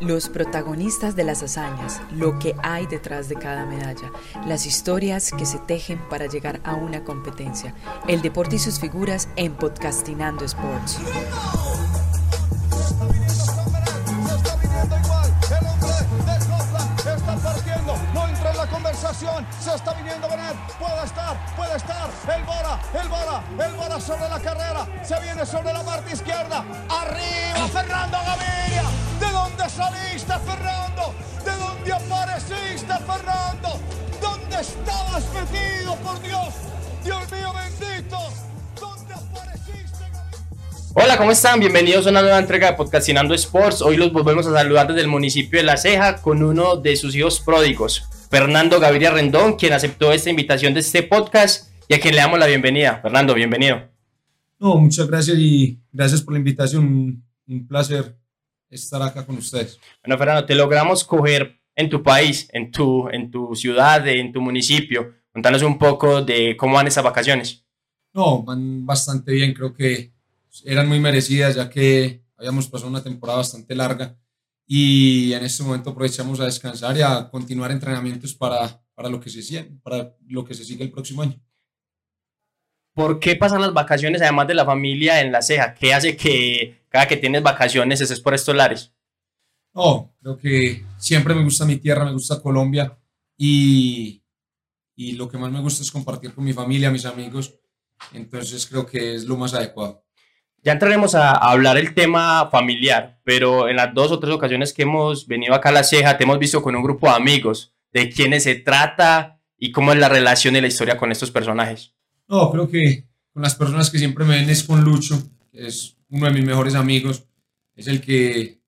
Los protagonistas de las hazañas, lo que hay detrás de cada medalla, las historias que se tejen para llegar a una competencia, el deporte y sus figuras en Podcastinando Sports. El Bora sobre la carrera. Se viene sobre la parte izquierda. Arriba Fernando Gaviria. ¿De dónde saliste, Fernando? ¿De dónde apareciste, Fernando? ¿Dónde estabas metido, por Dios? Dios mío bendito. ¿Dónde apareciste? Hola, ¿cómo están? Bienvenidos a una nueva entrega de Podcastinando Sports. Hoy los volvemos a saludar desde el municipio de La Ceja con uno de sus hijos pródigos. Fernando Gaviria Rendón, quien aceptó esta invitación de este podcast y a quien le damos la bienvenida. Fernando, bienvenido. No, muchas gracias y gracias por la invitación. Un, placer estar acá con ustedes. Bueno, Fernando, te logramos coger en tu país, en tu, en tu ciudad, en tu municipio. Contanos un poco de cómo van esas vacaciones. No, van bastante bien. Creo que eran muy merecidas ya que habíamos pasado una temporada bastante larga y en este momento aprovechamos a descansar y a continuar entrenamientos para, para, lo, que se para lo que se sigue el próximo año. ¿Por qué pasan las vacaciones además de la familia en la ceja? ¿Qué hace que cada que tienes vacaciones estés por estos lares? No, creo que siempre me gusta mi tierra, me gusta Colombia y, y lo que más me gusta es compartir con mi familia, mis amigos. Entonces creo que es lo más adecuado. Ya entraremos a, hablar el tema familiar, pero en las dos o tres ocasiones que hemos venido acá a La Ceja, te hemos visto con un grupo de amigos, de quiénes se trata y cómo es la relación y la historia con estos personajes. No, creo que con las personas que siempre me ven es con Lucho, que es uno de mis mejores amigos, es el que,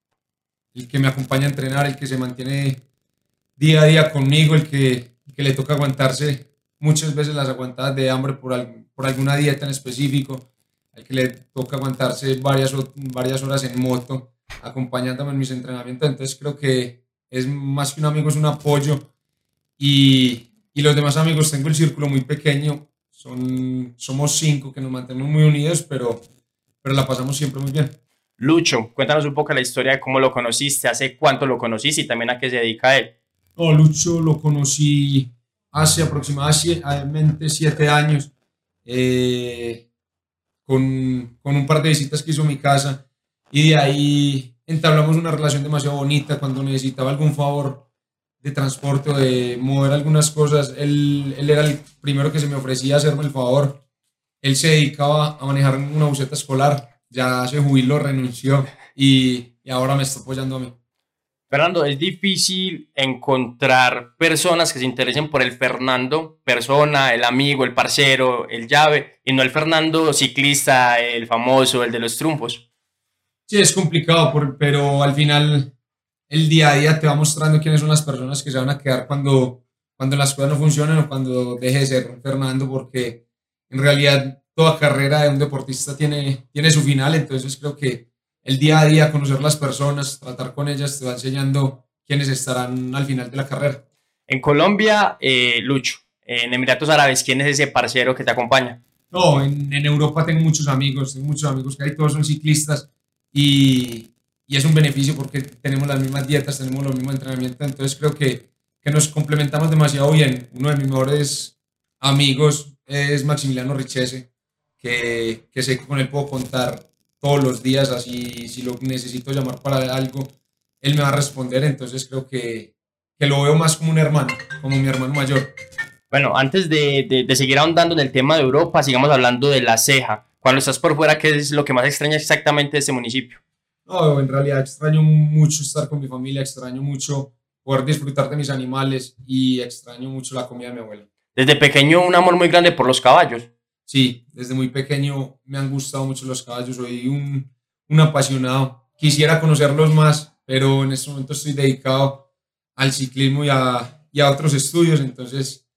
el que me acompaña a entrenar, el que se mantiene día a día conmigo, el que, que le toca aguantarse muchas veces las aguantadas de hambre por, por alguna dieta en específico al que le toca aguantarse varias, varias horas en moto, acompañándome en mis entrenamientos. Entonces creo que es más que un amigo, es un apoyo. Y, y los demás amigos, tengo el círculo muy pequeño, son, somos cinco que nos mantenemos muy unidos, pero, pero la pasamos siempre muy bien. Lucho, cuéntanos un poco la historia de cómo lo conociste, hace cuánto lo conociste y también a qué se dedica él. No, Lucho lo conocí hace aproximadamente siete años. Eh, con, con, un par de visitas que hizo a mi casa y de ahí entablamos una relación demasiado bonita cuando necesitaba algún favor de transporte o de mover algunas cosas. Él, él era el primero que se me ofrecía hacerme el favor. Él se dedicaba a manejar una buseta escolar, ya se jubiló, renunció y, y ahora me está apoyando a mí. Fernando, es difícil encontrar personas que se interesen por el Fernando, persona, el amigo, el parcero, el llave, y no el Fernando ciclista, el famoso, el de los triunfos. Sí, es complicado, pero al final el día a día te va mostrando quiénes son las personas que se van a quedar cuando, cuando las cosas no funcionan o cuando deje de ser Fernando, porque en realidad toda carrera de un deportista tiene, tiene su final, entonces creo que el día a día, conocer las personas, tratar con ellas, te va enseñando quiénes estarán al final de la carrera. En Colombia, eh, Lucho, en Emiratos Árabes, ¿quién es ese parcero que te acompaña? No, en, Europa tengo muchos amigos, tengo muchos amigos que ahí todos son ciclistas y, y, es un beneficio porque tenemos las mismas dietas, tenemos los mismos entrenamientos, entonces creo que, que nos complementamos demasiado bien. Uno de mis mejores amigos es Maximiliano Richese, que, que sé que con él puedo contar todos los días, así si lo necesito llamar para algo, él me va a responder, entonces creo que, que lo veo más como un hermano, como mi hermano mayor. Bueno, antes de, de, seguir ahondando en el tema de Europa, sigamos hablando de la ceja. Cuando estás por fuera, ¿qué es lo que más extraña exactamente de este municipio? No, en realidad extraño mucho estar con mi familia, extraño mucho poder disfrutar de mis animales y extraño mucho la comida de mi abuela. Desde pequeño un amor muy grande por los caballos. Sí, desde muy pequeño me han gustado mucho los caballos, soy un, un apasionado. Quisiera conocerlos más, pero en este momento estoy dedicado al ciclismo y a, y a otros estudios, entonces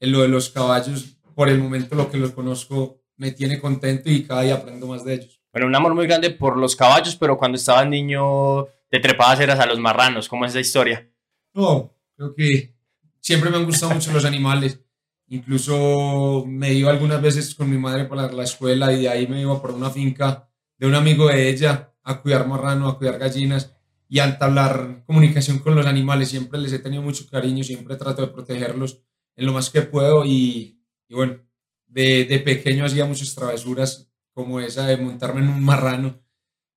en lo de los caballos, por el momento lo que los conozco me tiene contento y cada día aprendo más de ellos. Bueno, un amor muy grande por los caballos, pero cuando estabas niño te trepabas eras a los marranos. ¿Cómo es esa historia? No, creo que siempre me han gustado mucho los animales. Incluso me iba algunas veces con mi madre para la escuela y de ahí me iba por una finca de un amigo de ella a cuidar marrano, a cuidar gallinas. y entablar comunicación con los animales. Siempre les he tenido mucho cariño, siempre trato de protegerlos en lo más que puedo y, y bueno, de, de, pequeño hacía muchas travesuras como esa de montarme en un marrano,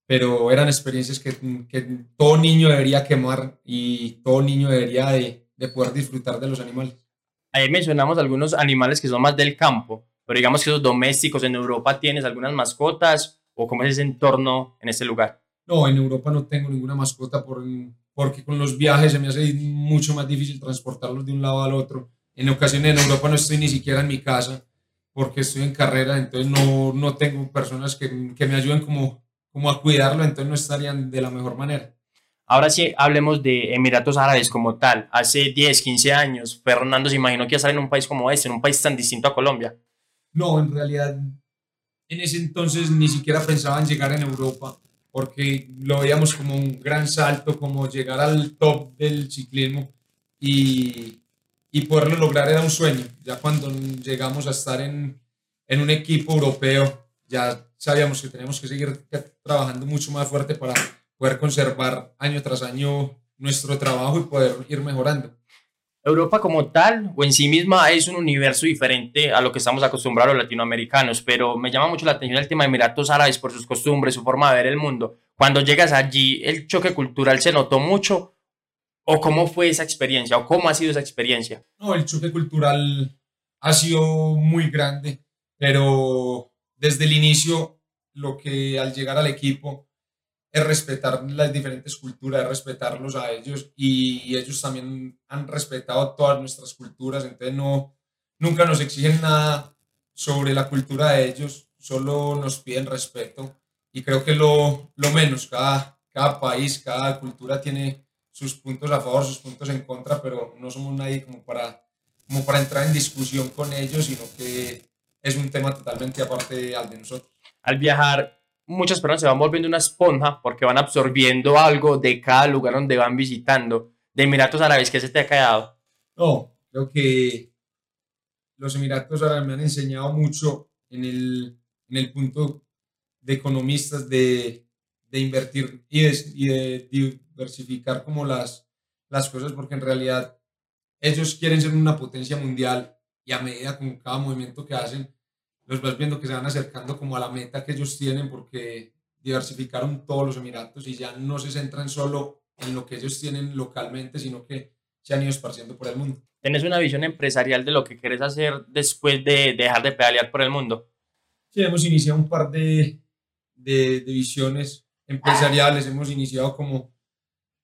pero eran experiencias que, que todo niño debería quemar y todo niño debería de, de poder disfrutar de los animales. Ahí mencionamos algunos animales que son más del campo, pero digamos que esos domésticos en Europa tienes algunas mascotas o cómo es ese entorno en ese lugar. No, en Europa no tengo ninguna mascota por, porque con los viajes se me hace mucho más difícil transportarlos de un lado al otro. En ocasiones en Europa no estoy ni siquiera en mi casa porque estoy en carrera, entonces no, no tengo personas que, que, me ayuden como, como a cuidarlo, entonces no estarían de la mejor manera. Ahora sí, hablemos de Emiratos Árabes como tal. Hace 10, 15 años, Fernando se imaginó que iba a estar en un país como este, en un país tan distinto a Colombia. No, en realidad, en ese entonces ni siquiera pensaba en llegar en Europa, porque lo veíamos como un gran salto, como llegar al top del ciclismo y, y poderlo lograr era un sueño. Ya cuando llegamos a estar en, en un equipo europeo, ya sabíamos que teníamos que seguir trabajando mucho más fuerte para poder conservar año tras año nuestro trabajo y poder ir mejorando. Europa como tal o en sí misma es un universo diferente a lo que estamos acostumbrados los latinoamericanos, pero me llama mucho la atención el tema de Emiratos Árabes por sus costumbres, su forma de ver el mundo. Cuando llegas allí, ¿el choque cultural se notó mucho ¿O cómo fue esa experiencia? ¿O cómo ha sido esa experiencia? No, el choque cultural ha sido muy grande, pero desde el inicio lo que al llegar al equipo es respetar las diferentes culturas, es respetarlos a ellos y ellos también han respetado todas nuestras culturas, entonces no, nunca nos exigen nada sobre la cultura de ellos, solo nos piden respeto y creo que lo, lo menos, cada, cada país, cada cultura tiene sus puntos a favor, sus puntos en contra, pero no somos nadie como para, como para entrar en discusión con ellos, sino que es un tema totalmente aparte al de nosotros. Al viajar, muchas personas se van volviendo una esponja porque van absorbiendo algo de cada lugar donde van visitando. De Emiratos Árabes, ¿qué se te ha quedado? No, creo que los Emiratos Árabes me han enseñado mucho en el, en el punto de economistas de, de invertir y de, y de diversificar como las, las cosas porque en realidad ellos quieren ser una potencia mundial y a medida con cada movimiento que hacen, los vas viendo que se van acercando como a la meta que ellos tienen porque diversificaron todos los Emiratos y ya no se centran solo en lo que ellos tienen localmente, sino que se han ido esparciendo por el mundo. ¿Tienes una visión empresarial de lo que quieres hacer después de dejar de pedalear por el mundo? Sí, hemos iniciado un par de, de, de visiones empresariales, hemos iniciado como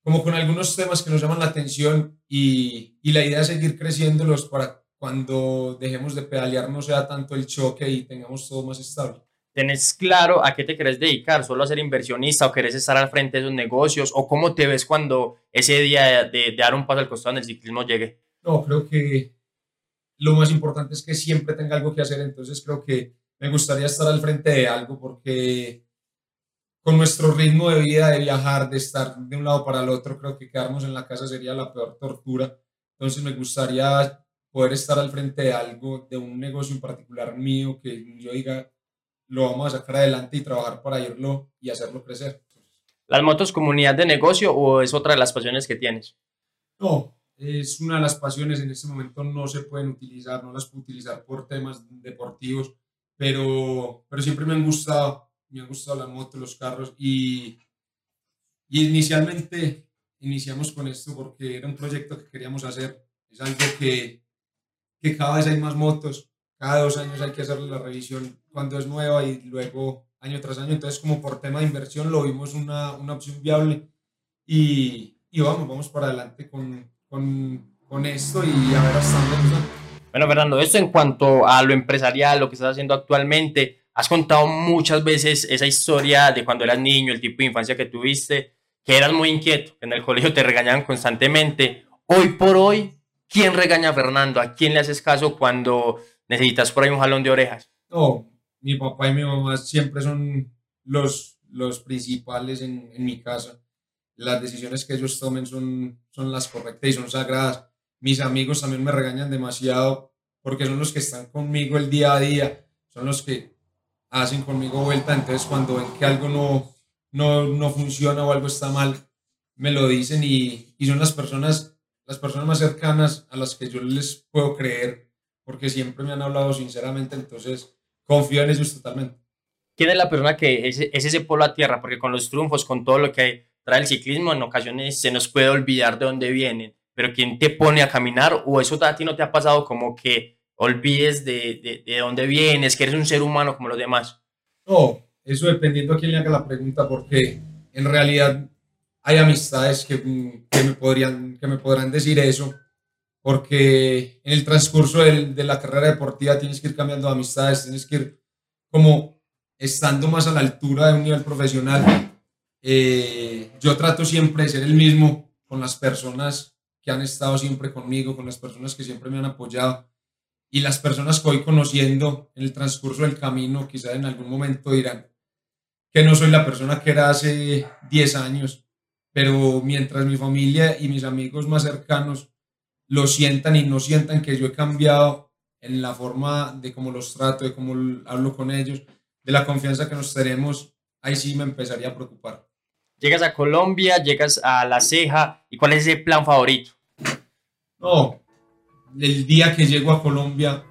como con algunos temas que nos llaman la atención y, y la idea es seguir creciéndolos para cuando dejemos de pedalear no sea tanto el choque y tengamos todo más estable. ¿Tenés claro a qué te querés dedicar? ¿Solo a ser inversionista o querés estar al frente de esos negocios? ¿O cómo te ves cuando ese día de, de dar un paso al costado en el ciclismo llegue? No, creo que lo más importante es que siempre tenga algo que hacer, entonces creo que me gustaría estar al frente de algo porque con nuestro ritmo de vida, de viajar, de estar de un lado para el otro, creo que quedarnos en la casa sería la peor tortura. Entonces me gustaría poder estar al frente de algo, de un negocio en particular mío, que yo diga, lo vamos a sacar adelante y trabajar para irlo y hacerlo crecer. ¿Las motos comunidad de negocio o es otra de las pasiones que tienes? No, es una de las pasiones, en este momento no se pueden utilizar, no las puedo utilizar por temas deportivos, pero, pero siempre me han gustado me han gustado la moto, los carros y, y inicialmente iniciamos con esto porque era un proyecto que queríamos hacer. Es algo que, que cada vez hay más motos, cada dos años hay que hacerle la revisión cuando es nueva y luego año tras año. Entonces como por tema de inversión lo vimos una, una opción viable y, y, vamos, vamos para adelante con, con, con esto y a ver hasta dónde Bueno, Fernando, esto en cuanto a lo empresarial, lo que estás haciendo actualmente, Has contado muchas veces esa historia de cuando eras niño, el tipo de infancia que tuviste, que eras muy inquieto, en el colegio te regañaban constantemente. Hoy por hoy, ¿quién regaña a Fernando? ¿A quién le haces caso cuando necesitas por ahí un jalón de orejas? No, mi papá y mi mamá siempre son los, los principales en, en mi casa. Las decisiones que ellos tomen son, son las correctas y son sagradas. Mis amigos también me regañan demasiado porque son los que están conmigo el día a día, son los que hacen conmigo vuelta, entonces cuando ven que algo no, no, no funciona o algo está mal, me lo dicen y, y son las personas, las personas más cercanas a las que yo les puedo creer porque siempre me han hablado sinceramente, entonces confío en ellos totalmente. ¿Quién es la persona que es, es ese polo a tierra? Porque con los triunfos, con todo lo que trae el ciclismo, en ocasiones se nos puede olvidar de dónde vienen, pero ¿quién te pone a caminar? ¿O eso a ti no te ha pasado como que olvides de, de, de dónde vienes, que eres un ser humano como los demás? No, eso dependiendo a quién le haga la pregunta, porque en realidad hay amistades que, que, me, podrían, que me podrán decir eso, porque en el transcurso de, de la carrera deportiva tienes que ir cambiando amistades, tienes que ir como estando más a la altura de un nivel profesional. Eh, yo trato siempre de ser el mismo con las personas que han estado siempre conmigo, con las personas que siempre me han apoyado y las personas que voy conociendo en el transcurso del camino, quizás en algún momento dirán que no soy la persona que era hace 10 años, pero mientras mi familia y mis amigos más cercanos lo sientan y no sientan que yo he cambiado en la forma de cómo los trato, de cómo hablo con ellos, de la confianza que nos tenemos, ahí sí me empezaría a preocupar. Llegas a Colombia, llegas a La Ceja, ¿y cuál es ese plan favorito? No, el día que llego a Colombia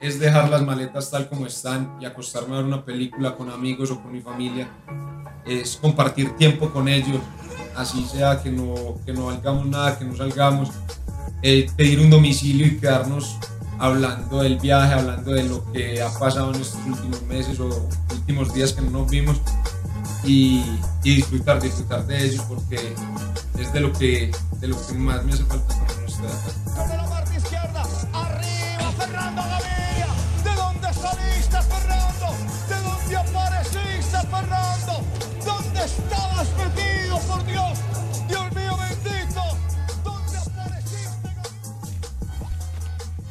es dejar las maletas tal como están y acostarme a ver una película con amigos o con mi familia. Es compartir tiempo con ellos, así sea que no, que no hagamos nada, que no salgamos. Eh, pedir un domicilio y quedarnos hablando del viaje, hablando de lo que ha pasado en estos últimos meses o últimos días que no nos vimos y, y disfrutar, disfrutar de ellos porque es de lo que, de lo que más me hace falta cuando no estoy acá.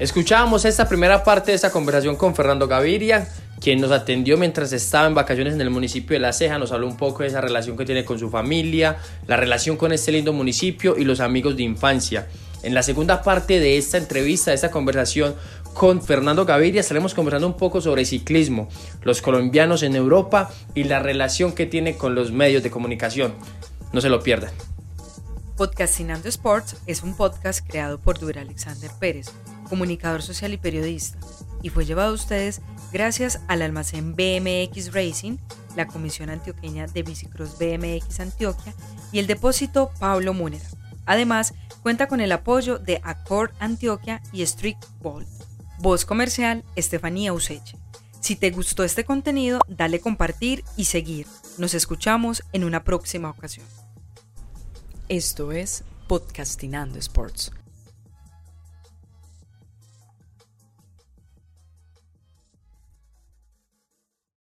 Escuchábamos esta primera parte de esta conversación con Fernando Gaviria, quien nos atendió mientras estaba en vacaciones en el municipio de La Ceja, nos habló un poco de esa relación que tiene con su familia, la relación con este lindo municipio y los amigos de infancia. En la segunda parte de esta entrevista, de esta conversación con Fernando Gaviria, estaremos conversando un poco sobre ciclismo, los colombianos en Europa y la relación que tiene con los medios de comunicación. No se lo pierdan. Podcastinando Sports es un podcast creado por Dura Alexander Pérez, comunicador social y periodista, y fue llevado a ustedes gracias al almacén BMX Racing, la Comisión Antioqueña de Bicicross BMX Antioquia y el depósito Pablo Múnera. Además, cuenta con el apoyo de Accord Antioquia y Strict Ball. Voz comercial, Estefanía Useche. Si te gustó este contenido, dale compartir y seguir. Nos escuchamos en una próxima ocasión. Esto es Podcastinando Sports.